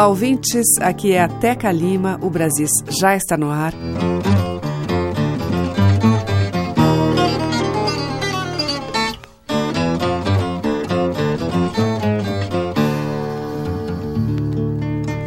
Olá, ouvintes. Aqui é a Teca Lima. O Brasis já está no ar.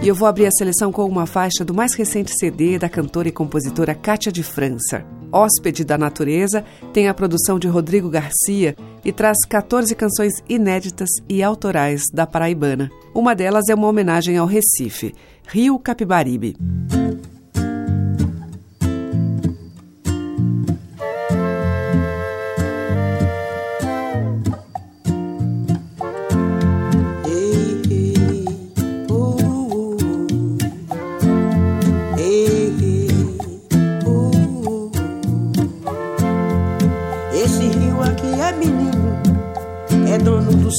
E eu vou abrir a seleção com uma faixa do mais recente CD da cantora e compositora Cátia de França. Hóspede da Natureza tem a produção de Rodrigo Garcia e traz 14 canções inéditas e autorais da paraibana. Uma delas é uma homenagem ao Recife, Rio Capibaribe.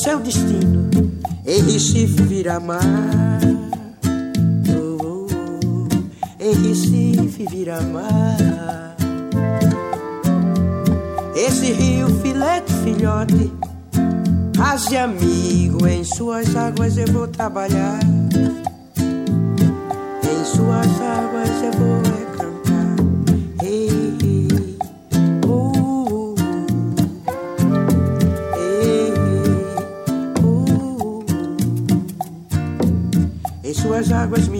Seu destino. Em Recife mar. Oh, oh. Em Recife mar. Esse rio filete, filhote, Raze amigo, em suas águas eu vou trabalhar. Em suas águas eu vou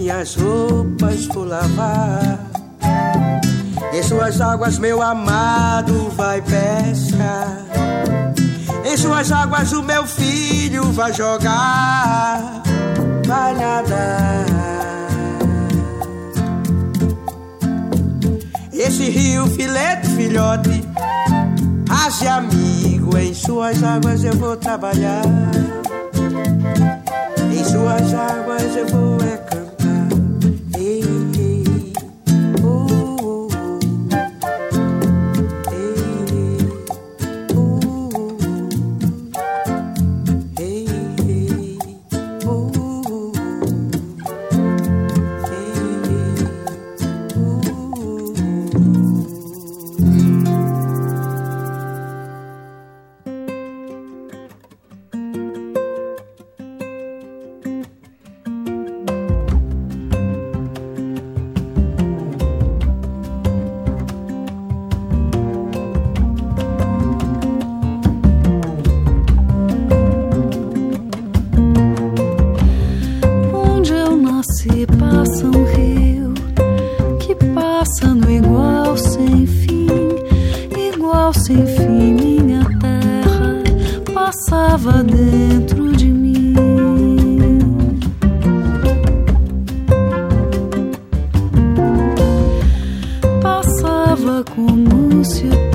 minhas roupas vou lavar. Em suas águas meu amado vai pescar. Em suas águas o meu filho vai jogar, vai nadar. Esse rio filete, filhote, Raze amigo, em suas águas eu vou trabalhar. Em suas águas eu vou como se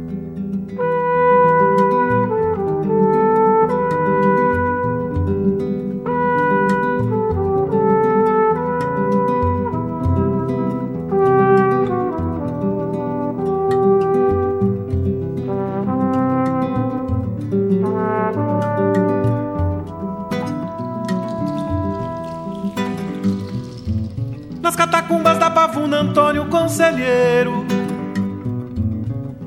Conselheiro.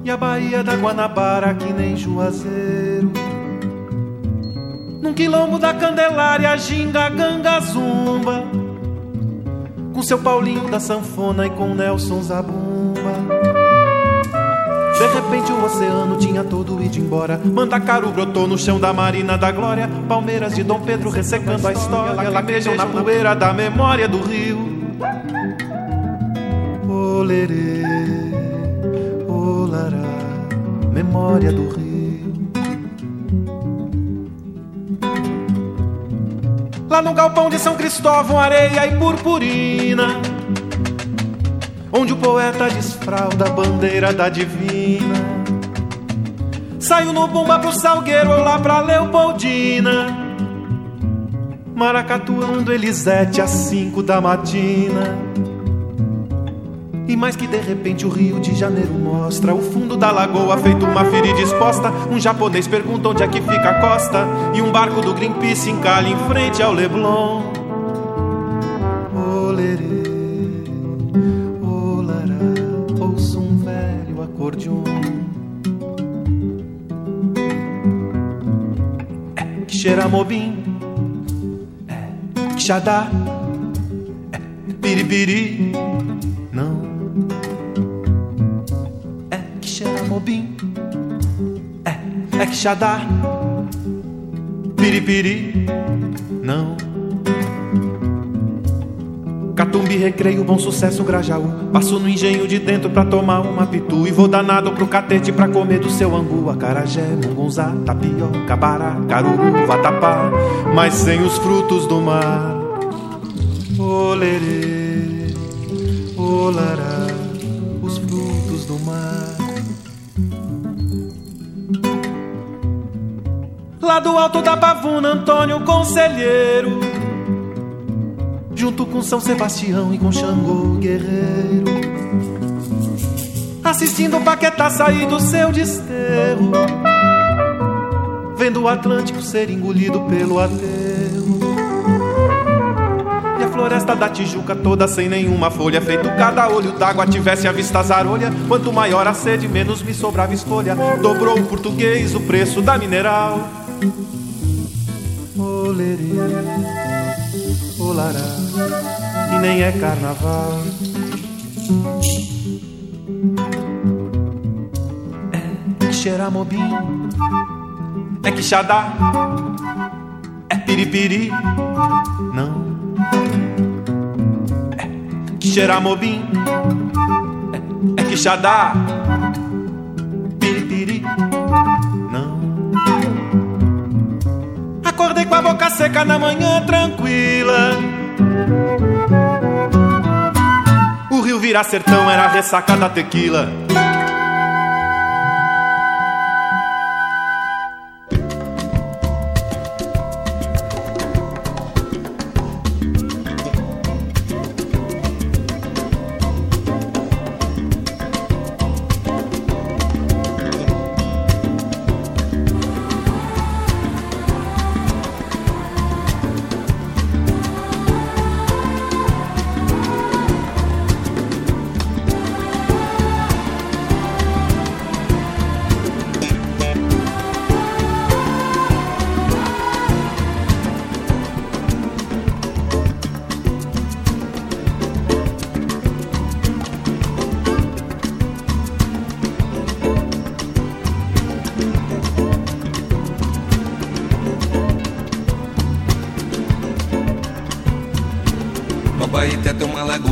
E a Baía da Guanabara que nem Juazeiro. Num quilombo da Candelária, Ginga, Ganga, Zumba. Com seu Paulinho da Sanfona e com Nelson Zabumba. De repente o oceano tinha todo ido embora. Mandacaru brotou no chão da Marina da Glória. Palmeiras de Dom Pedro ressecando a história. Lacrejam na poeira da memória do rio olerê, olará, memória do rio. Lá no galpão de São Cristóvão, areia e purpurina, onde o poeta desfralda a bandeira da divina. Saiu no bomba pro Salgueiro ou lá pra Leopoldina. Maracatuando Elisete às cinco da matina. E mais que de repente o Rio de Janeiro mostra O fundo da lagoa feito uma ferida exposta Um japonês pergunta onde é que fica a costa. E um barco do Greenpeace encalha em frente ao Leblon. Olerê, olará, ouço um velho acordeon. É, Xeramobim, é, Xadá, é, Piripiri Quixadá, piripiri, não. Catumbi, recreio, bom sucesso, Grajaú. Passo no engenho de dentro pra tomar uma pitu. E vou danado pro catete pra comer do seu angu. Acarajé, mungunzá, tapioca, bará, caruru, vatapá. Mas sem os frutos do mar. Olerê, olará, Lá do alto da pavuna, Antônio Conselheiro junto com São Sebastião e com Xangô Guerreiro. Assistindo o Paquetá sair do seu desterro, vendo o Atlântico ser engolido pelo aterro. E a floresta da Tijuca toda sem nenhuma folha, feito cada olho d'água tivesse a vista zarolha. Quanto maior a sede, menos me sobrava escolha. Dobrou o português o preço da mineral. Olerê rolará e nem é carnaval. É xeramobim, é quixadá, é piripiri, não. É xeramobim, é, é quixadá, com a boca seca na manhã tranquila. O rio virar sertão era ressaca da tequila.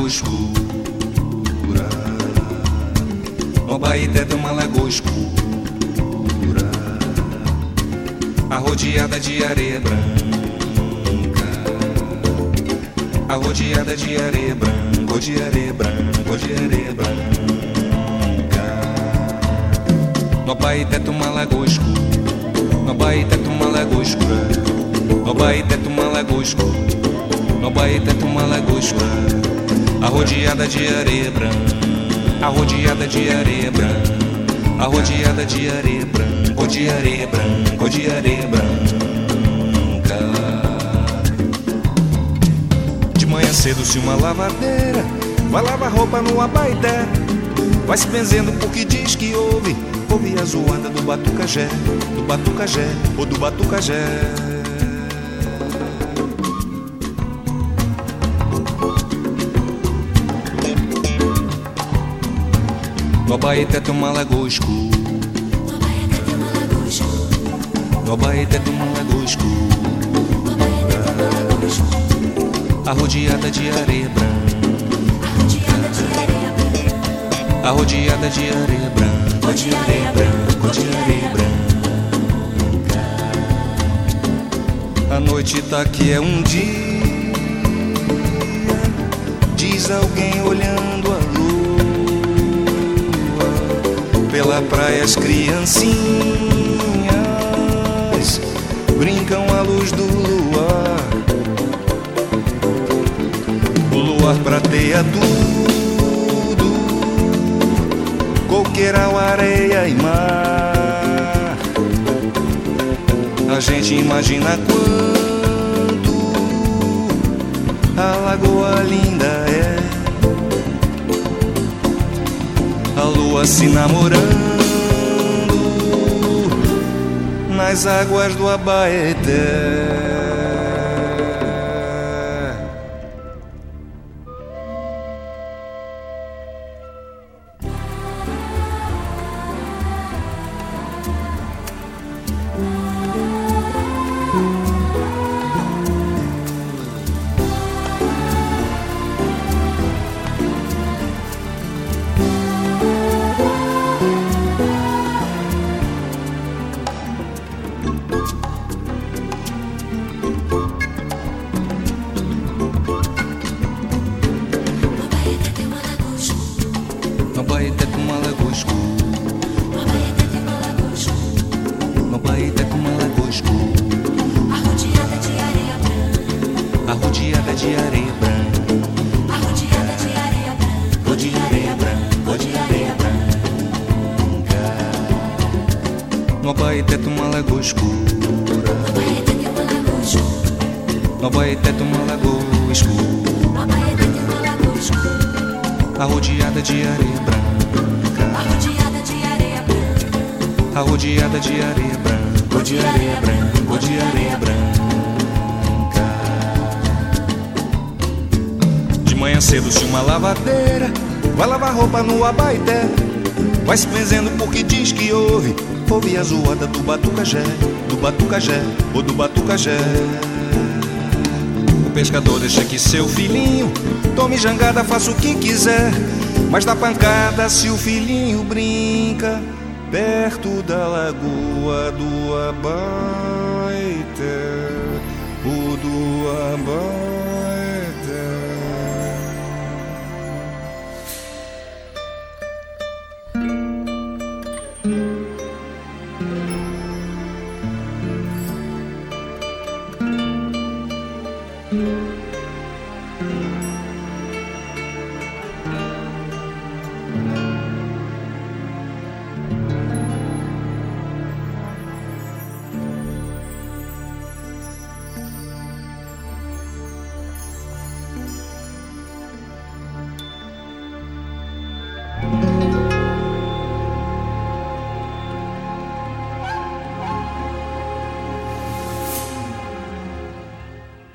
Lagoa escura No Baité tem uma lagoa escura. Arrodeada de areia branca. Arrodeada de areia branca De areia branca, de areia branca. No Baité tem uma lagoa escura. No Baité tem uma lagoa escura. No Baité tem uma lagoa escura. No Baeta tem uma lagoa escura Arrodeada de areia branca. Arrodeada de areia branca. Arrodeada de areia branca. De areia branca, de areia branca. De manhã cedo se uma lavadeira Vai lavar roupa no Abaité Vai se benzendo porque diz que ouve Ouve a zoada do Batucajé Do Batucajé ou do Batucajé No Baeté tem uma lagoa escura No Baeté tem escura Arrodeada de areia branca. Arrodeada de areia branca. De areia branca, de areia branca. A noite tá que é um dia. Diz alguém olhando a pela praia as criancinhas brincam à luz do luar. O luar prateia tudo, coqueiral, areia e mar. A gente imagina quanto a lagoa linda é lua se namorando nas águas do Abaeté. Lagoa escura. No Baeté tem uma lagoa escura. Arrodeada de areia branca. Arrodeada de areia branca. Arrodeada de areia branca. Ou de areia branca. Ou de areia branca. Uma tem uma. No Baeté tem uma escura. Abaeté tem uma lagoa escura. Arrodeada de areia branca. Arrodeada de areia branca. De areia branca. De areia branca. De manhã cedo se uma lavadeira vai lavar roupa no Abaeté. Vai se benzendo porque diz que ouve. Ouve a zoada do Batucajé, do Batucajé ou do Batucajé. O pescador deixa que seu filhinho tome jangada, faça o que quiser. Mas dá pancada se o filhinho brinca perto da lagoa do Abaeté. O do Abaeté.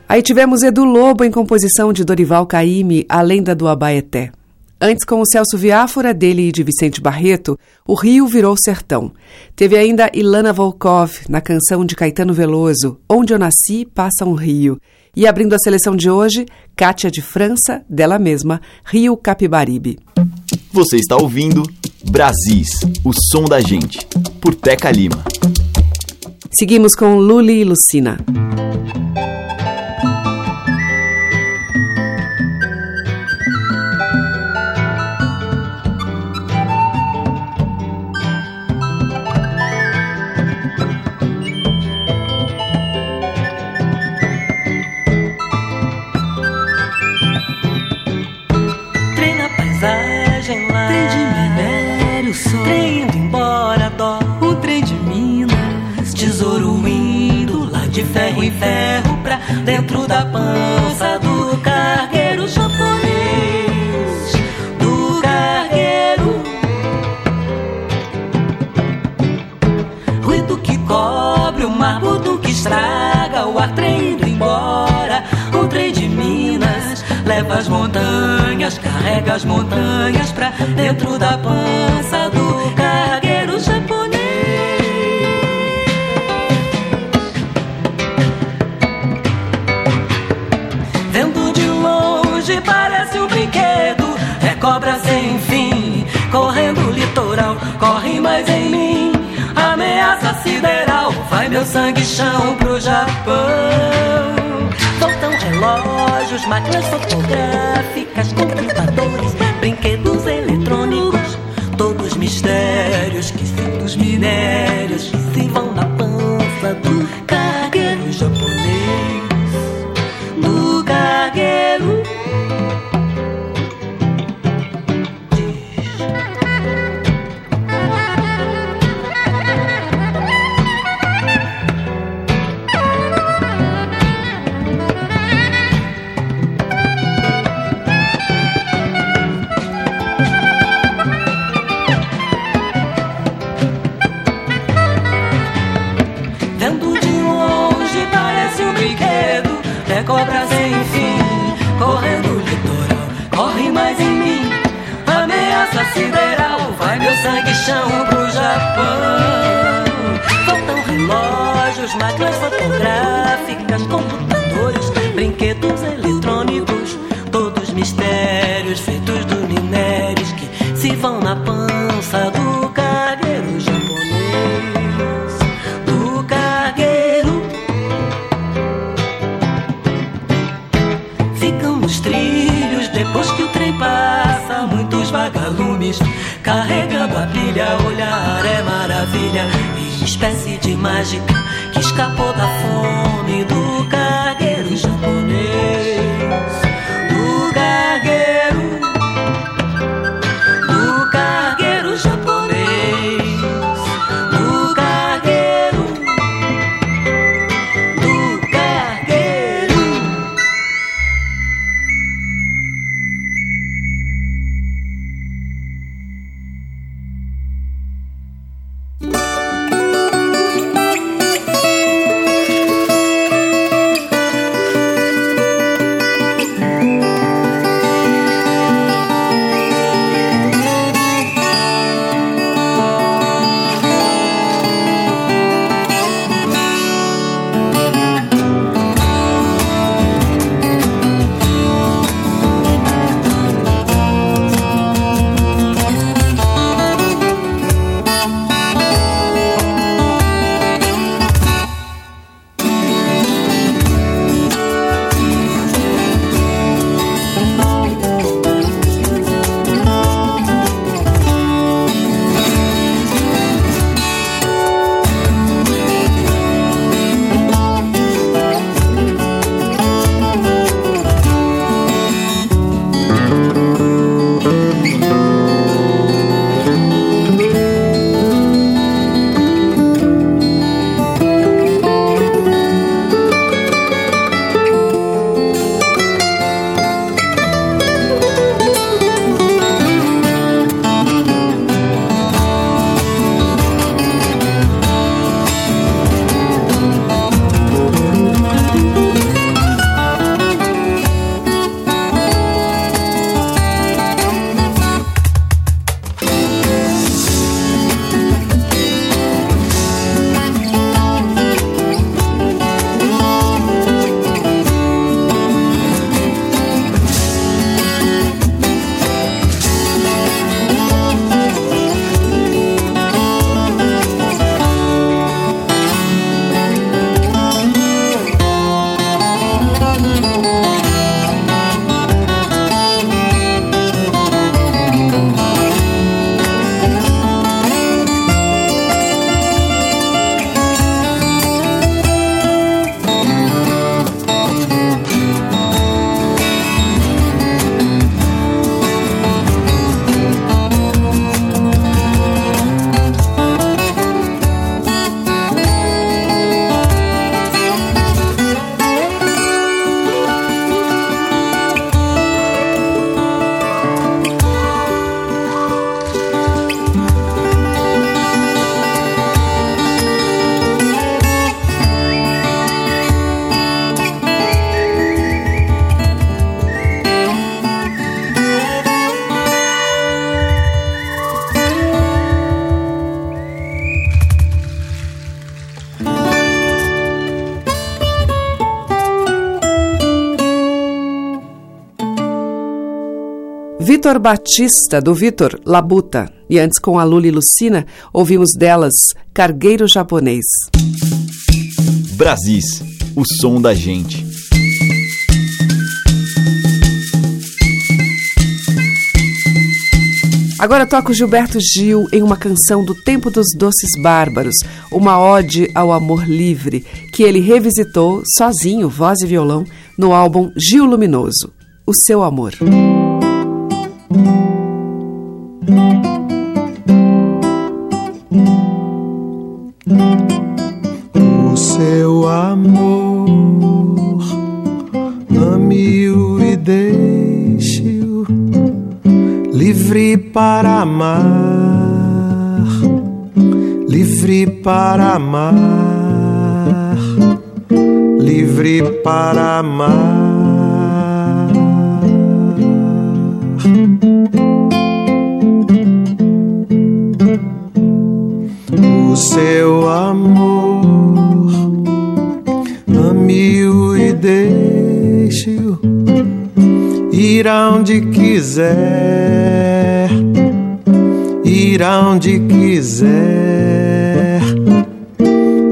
Aí tivemos Edu Lobo em composição de Dorival Caymmi, A Lenda do Abaeté. Antes, com o Celso Viáfora, dele e de Vicente Barreto, O Rio Virou Sertão. Teve ainda Ilana Volkov, na canção de Caetano Veloso, Onde Eu Nasci, Passa um Rio. E abrindo a seleção de hoje, Cátia de França, dela mesma, Rio Capibaribe. Você está ouvindo Brasis, o som da gente, por Teca Lima. Seguimos com Luli e Lucina. Ferro em ferro pra dentro da pança do cargueiro japonês. Do cargueiro. Ruído que cobre o mar, do que estraga o ar, trem indo embora. O trem de Minas leva as montanhas, carrega as montanhas pra dentro da pança do cobra sem fim. Correndo o litoral Corre mais em mim. Ameaça sideral Vai meu sangue chão pro Japão. Faltam relógios Máquinas fotográficas Computadores Vitor Batista, do Vitor Labuta. E antes, com a Lula e Lucina, ouvimos delas Cargueiro Japonês. Brasis, o som da gente. Agora toco Gilberto Gil em uma canção do Tempo dos Doces Bárbaros, uma ode ao amor livre, que ele revisitou sozinho, voz e violão, no álbum Gil Luminoso. O seu amor. O seu amor, ame-o e deixe-o livre para amar, livre para amar, livre para amar. Seu amor, ame-o e deixe-o ir aonde quiser, ir aonde quiser,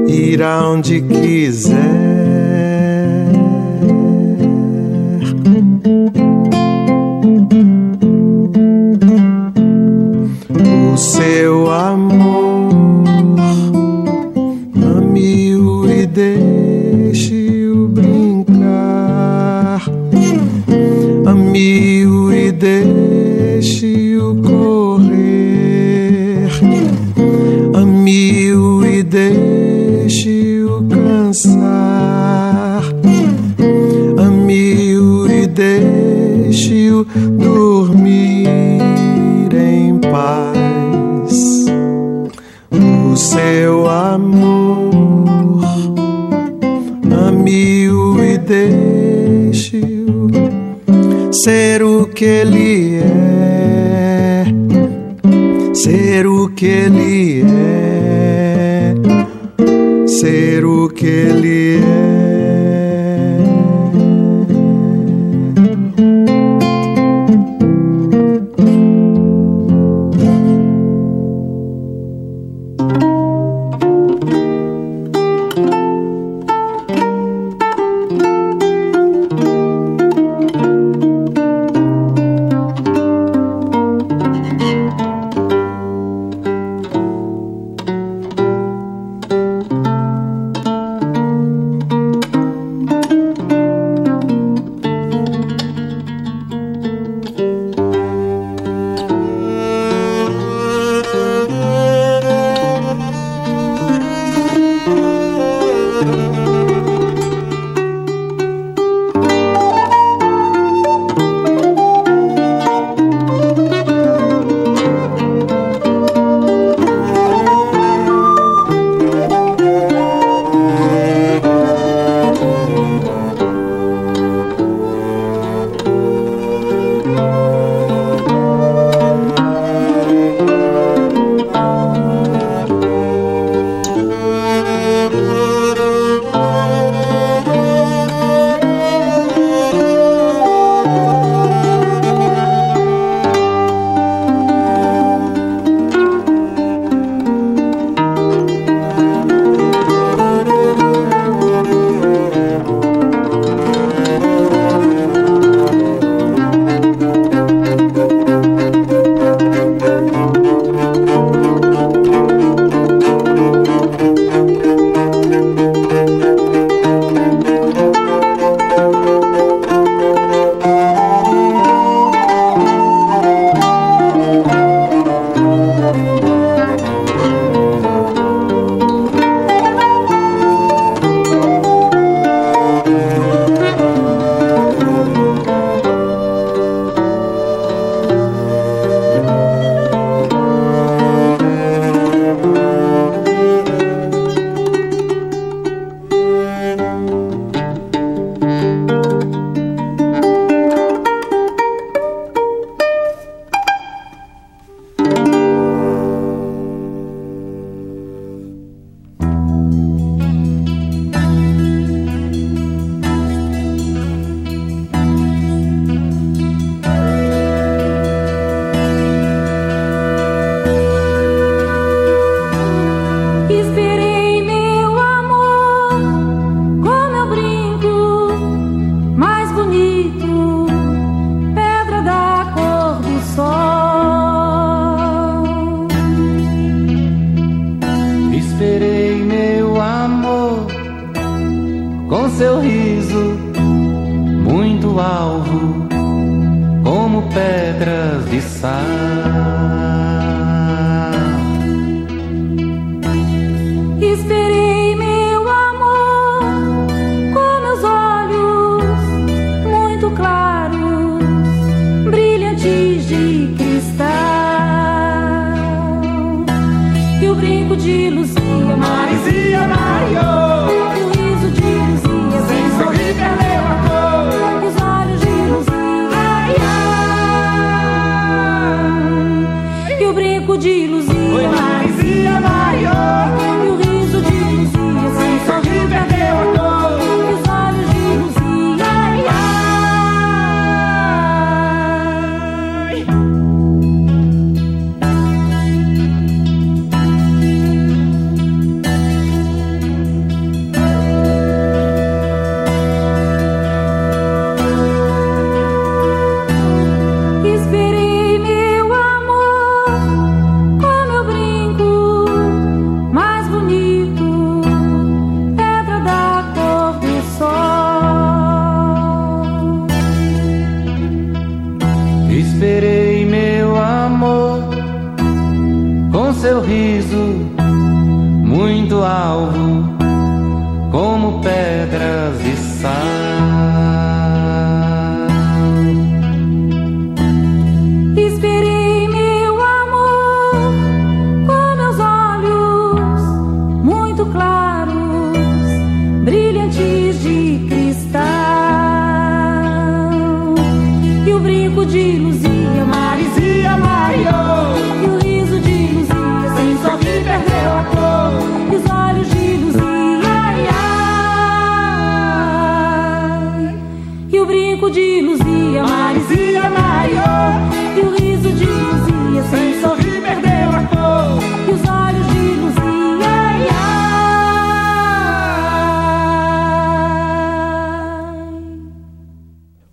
ir aonde quiser. Que ele é,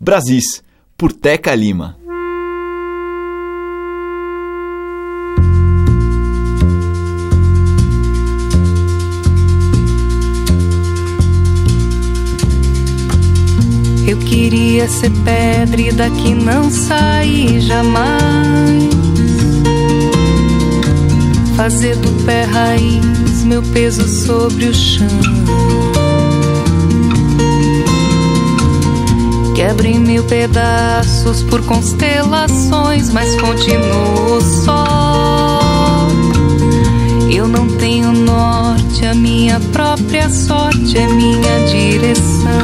Brasis, por Teca Lima. Eu queria ser pedra e daqui não sair jamais. Fazer do pé raiz meu peso sobre o chão. Quebra em mil pedaços por constelações, mas continuo só. Eu não tenho norte, a minha própria sorte é minha direção.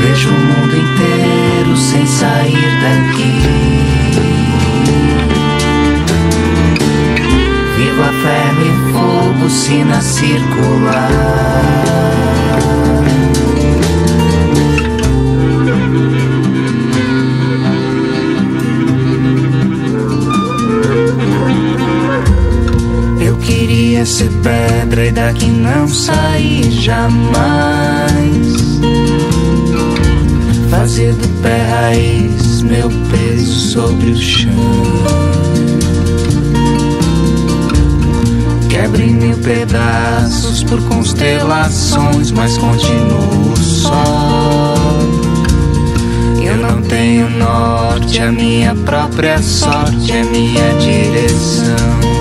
Vejo o mundo inteiro sem sair daqui. Viva ferro e fogo, sina circular. Ser pedra e daqui não sair jamais fazer do pé raiz meu peso sobre o chão. Quebra em mil pedaços por constelações, mas continuo só. Eu não tenho norte, a minha própria sorte é minha direção.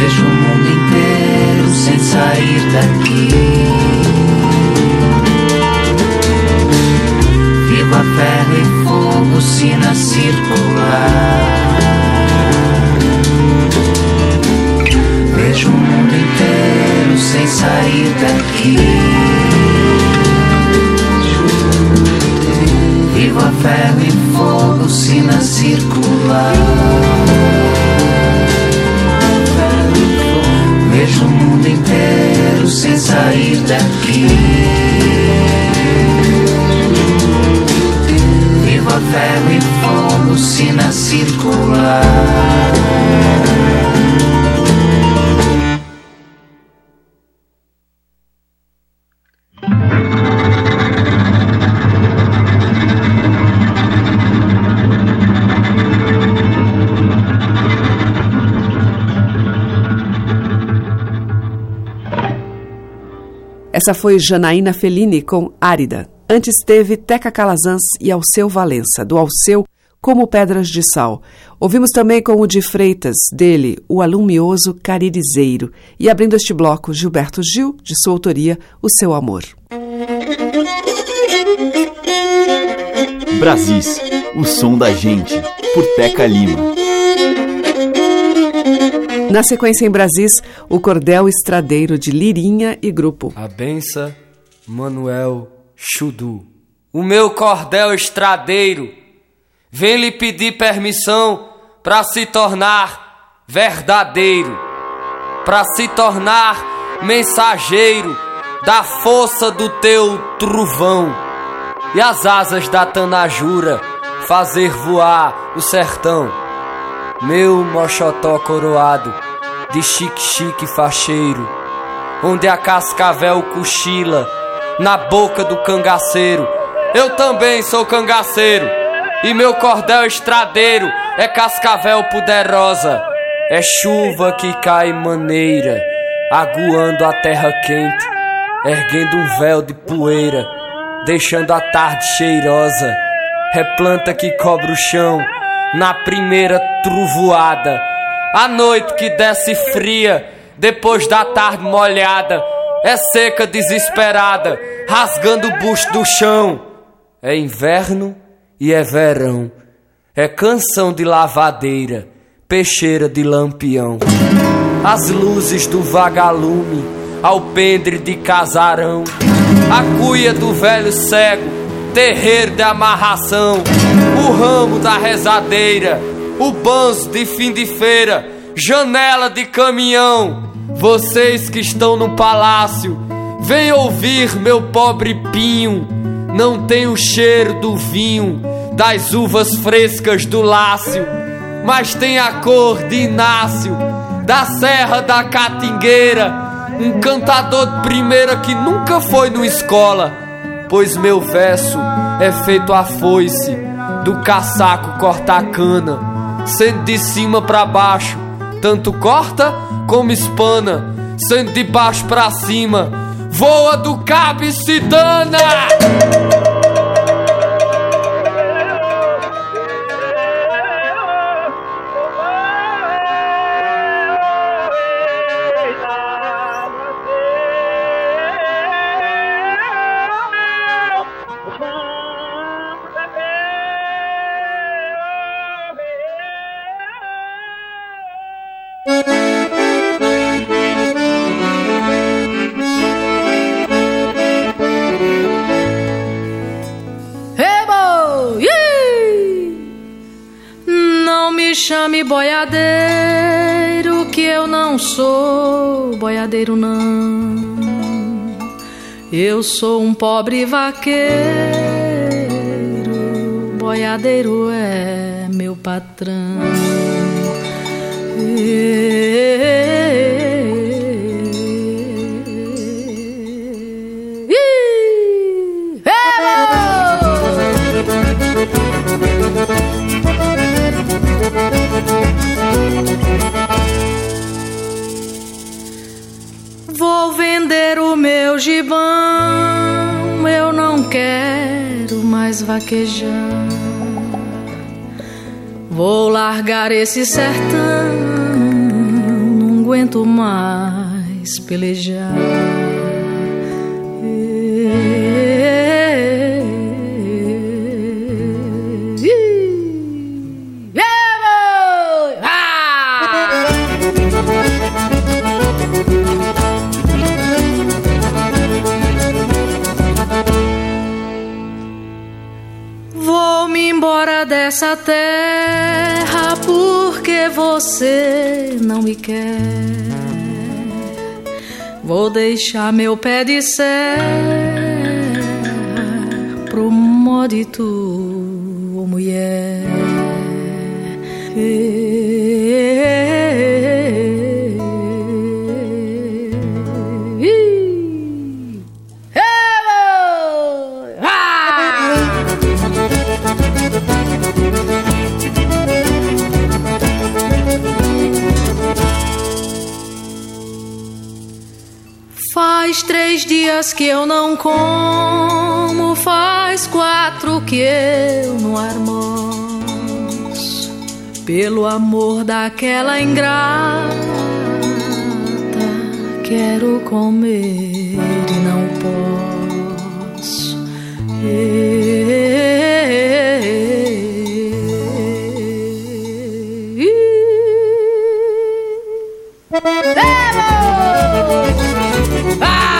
Vejo o mundo inteiro sem sair daqui. Viva ferro e fogo, sina circular. Vejo o mundo inteiro sem sair daqui. Viva ferro e fogo, sina circular. Vejo o mundo inteiro sem sair daqui. Viva ferro e fogo, sina circular. Essa foi Janaína Fellini com Árida. Antes teve Teca Calazans e Alceu Valença, do Alceu como Pedras de Sal. Ouvimos também com o de Freitas, dele, o alumioso Caririzeiro. E abrindo este bloco, Gilberto Gil, de sua autoria, O Seu Amor. Brasis, o som da gente, por Teca Lima. Na sequência em Brasis, o Cordel Estradeiro de Lirinha e Grupo. A benção, Manuel Chudu. O meu cordel estradeiro vem lhe pedir permissão para se tornar verdadeiro, para se tornar mensageiro da força do teu trovão e as asas da tanajura fazer voar o sertão. Meu mochotó coroado de chique-chique facheiro, onde a cascavel cochila na boca do cangaceiro. Eu também sou cangaceiro e meu cordel estradeiro é cascavel poderosa. É chuva que cai maneira, aguando a terra quente, erguendo um véu de poeira, deixando a tarde cheirosa. É planta que cobre o chão na primeira trovoada. A noite que desce fria, depois da tarde molhada, é seca desesperada, rasgando o busto do chão. É inverno e é verão, é canção de lavadeira, peixeira de lampião. As luzes do vagalume, alpendre de casarão, a cuia do velho cego, terreiro de amarração, o ramo da rezadeira, o banzo de fim de feira, janela de caminhão. Vocês que estão no palácio, vem ouvir meu pobre pinho. Não tem o cheiro do vinho, das uvas frescas do lácio, mas tem a cor de Inácio, da Serra da Catingueira, um cantador de primeira que nunca foi numa escola, pois meu verso é feito a foice do caçaco corta-cana, sendo de cima para baixo, tanto corta como espana, sendo de baixo para cima, voa do cabo e se dana. Eu sou um pobre vaqueiro, boiadeiro é meu patrão. Ih! Vou vender o meu gibão, eu não quero mais vaquejar. Vou largar esse sertão, não aguento mais pelejar. Terra porque você não me quer. Vou deixar meu pé de serra pro módito, ô dias que eu não como, faz quatro que eu não almoço. Pelo amor daquela ingrata, quero comer e não posso. Ah,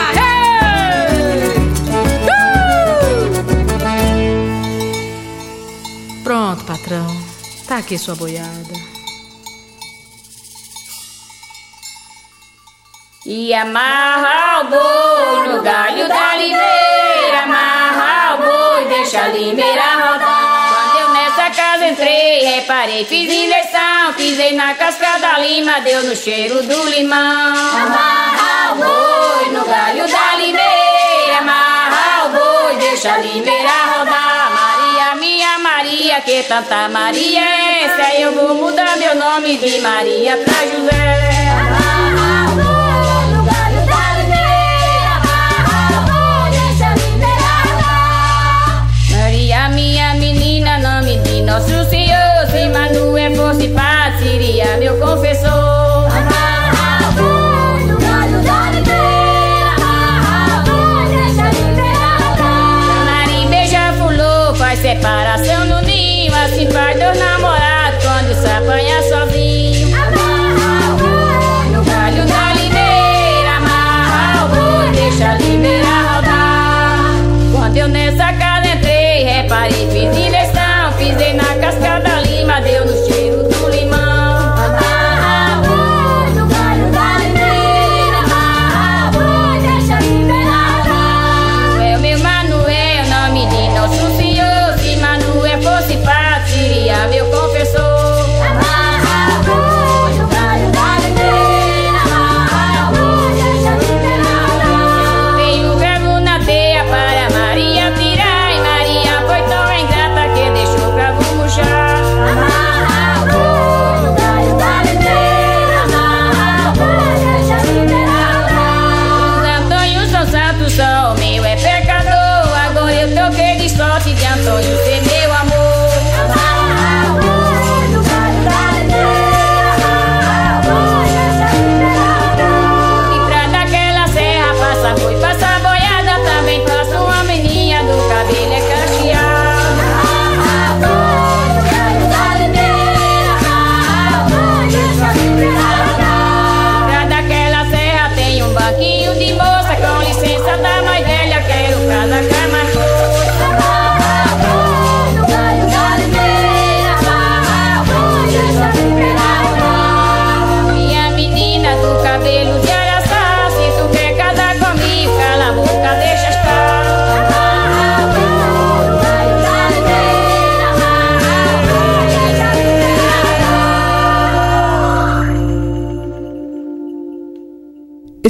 patrão. Tá aqui sua boiada. E amarra o boi no galho da limeira, amarra o boi, deixa a limeira rodar. Quando eu nessa casa entrei, reparei, fiz inversão, pisei na casca da lima, deu no cheiro do limão. Amarra o boi no galho da limeira, amarra o boi, deixa a limeira rodar. Maria, que tanta Maria é essa? Eu vou mudar meu nome de Maria pra José.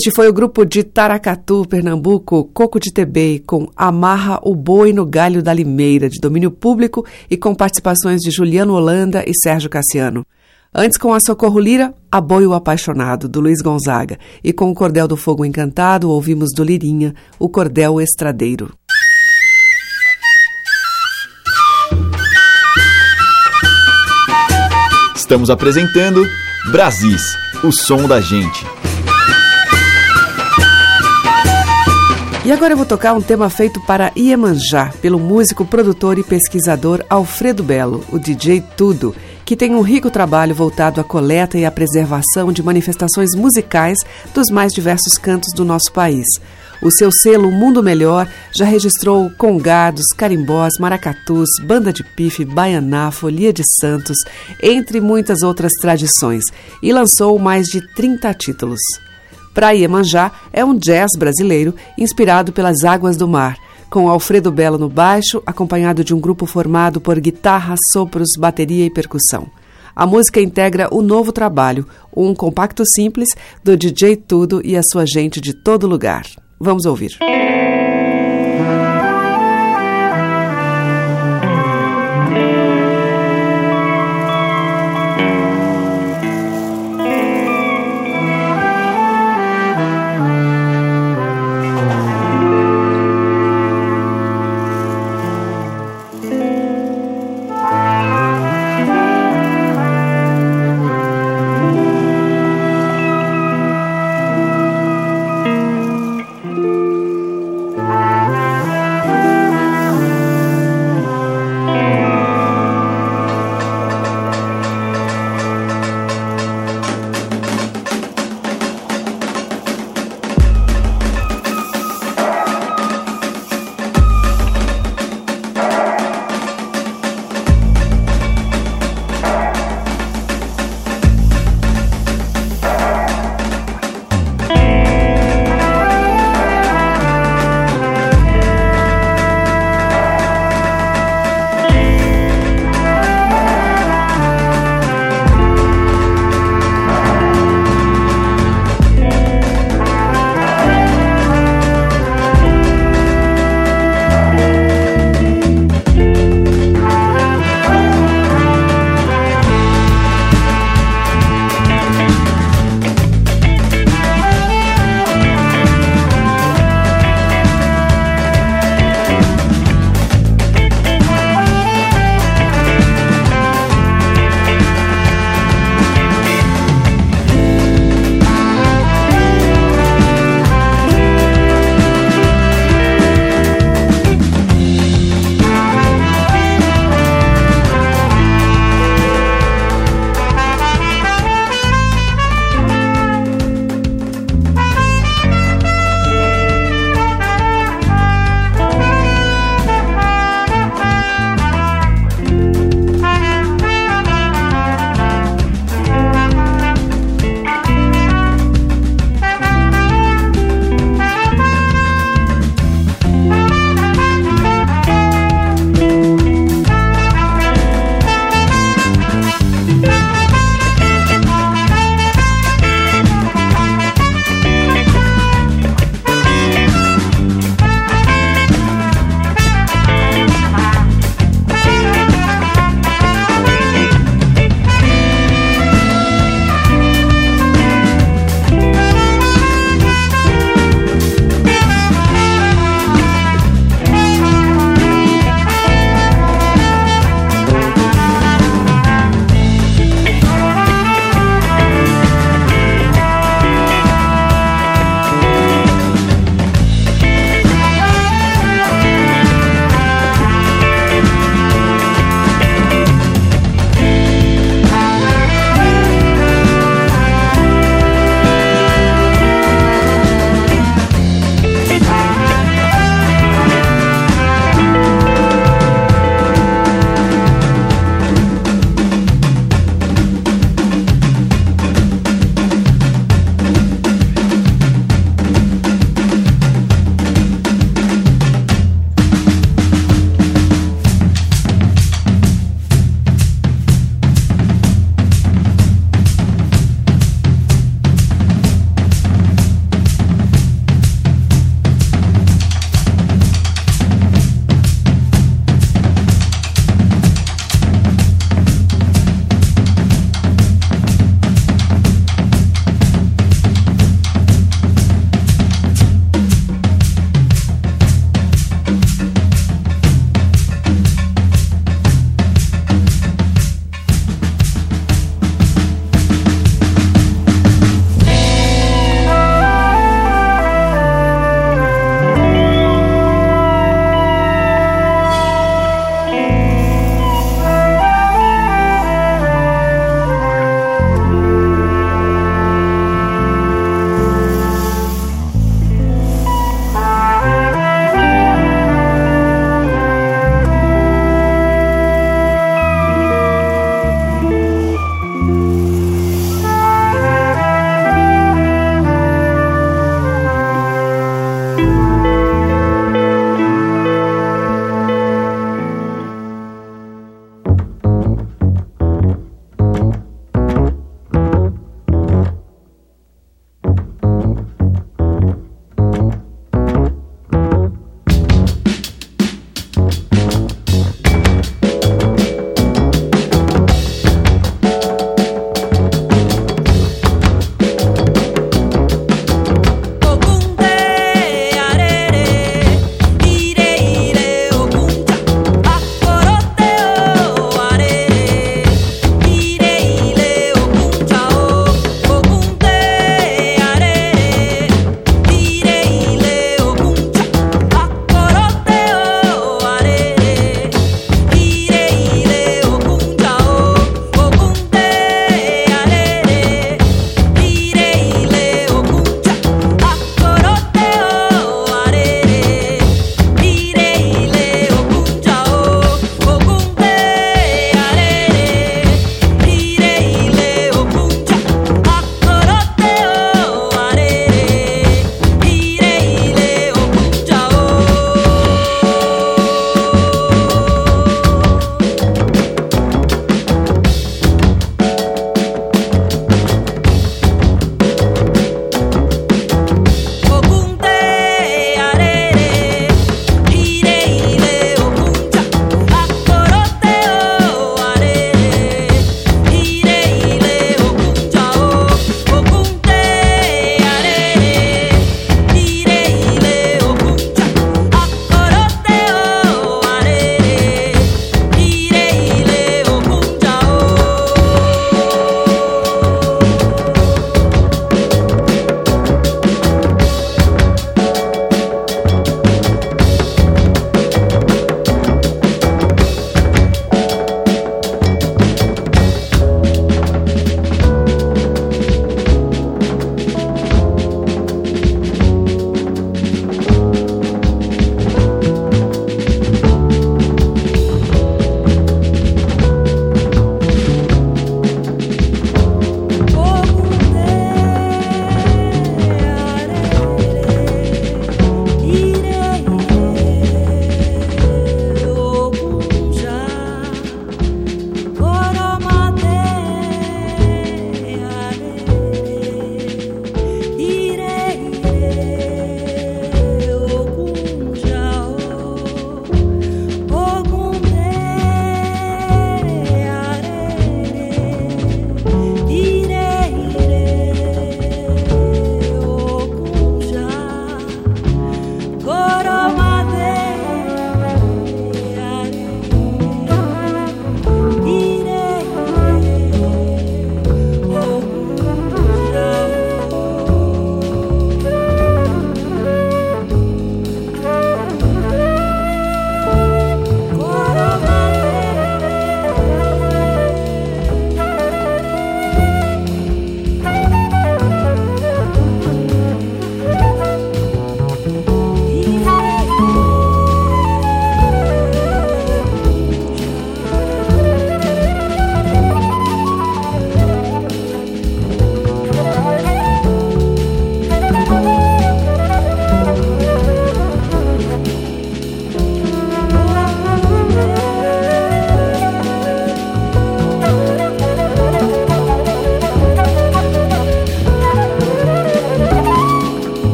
Este foi o grupo de Taracatu, Pernambuco, Coco de Tebei, com Amarra o Boi no Galho da Limeira, de domínio público e com participações de Juliano Holanda e Sérgio Cassiano. Antes, com a Socorro Lira, A Boi o Apaixonado, do Luiz Gonzaga. E com o Cordel do Fogo Encantado, ouvimos do Lirinha, o Cordel Estradeiro. Estamos apresentando Brasis, o som da gente. E agora eu vou tocar um tema feito para Iemanjá, pelo músico, produtor e pesquisador Alfredo Belo, o DJ Tudo, que tem um rico trabalho voltado à coleta e à preservação de manifestações musicais dos mais diversos cantos do nosso país. O seu selo Mundo Melhor já registrou congados, carimbós, maracatus, banda de pife, baianá, folia de santos, entre muitas outras tradições, e lançou mais de 30 títulos. Pra Iemanjá é um jazz brasileiro inspirado pelas águas do mar, com Alfredo Belo no baixo, acompanhado de um grupo formado por guitarra, sopros, bateria e percussão. A música integra o novo trabalho, um compacto simples do DJ Tudo e a sua gente de todo lugar. Vamos ouvir.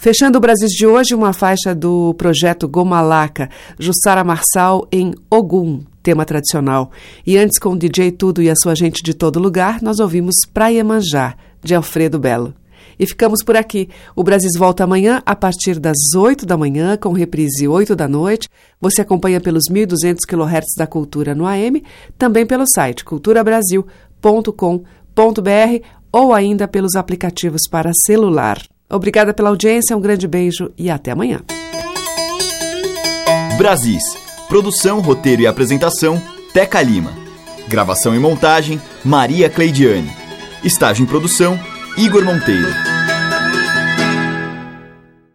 Fechando o Brasil de hoje, uma faixa do projeto Gomalaca, Jussara Marçal em Ogum, tema tradicional. E antes, com o DJ Tudo e a sua gente de todo lugar, nós ouvimos Praia Manjá, de Alfredo Belo. E ficamos por aqui. O Brasil volta amanhã a partir das 8 da manhã, com reprise 8 da noite. Você acompanha pelos 1.200 kHz da Cultura no AM, também pelo site culturabrasil.com.br ou ainda pelos aplicativos para celular. Obrigada pela audiência, um grande beijo e até amanhã. Brasis. Produção, roteiro e apresentação, Teca Lima. Gravação e montagem, Maria Cleidiane. Estágio em produção, Igor Monteiro.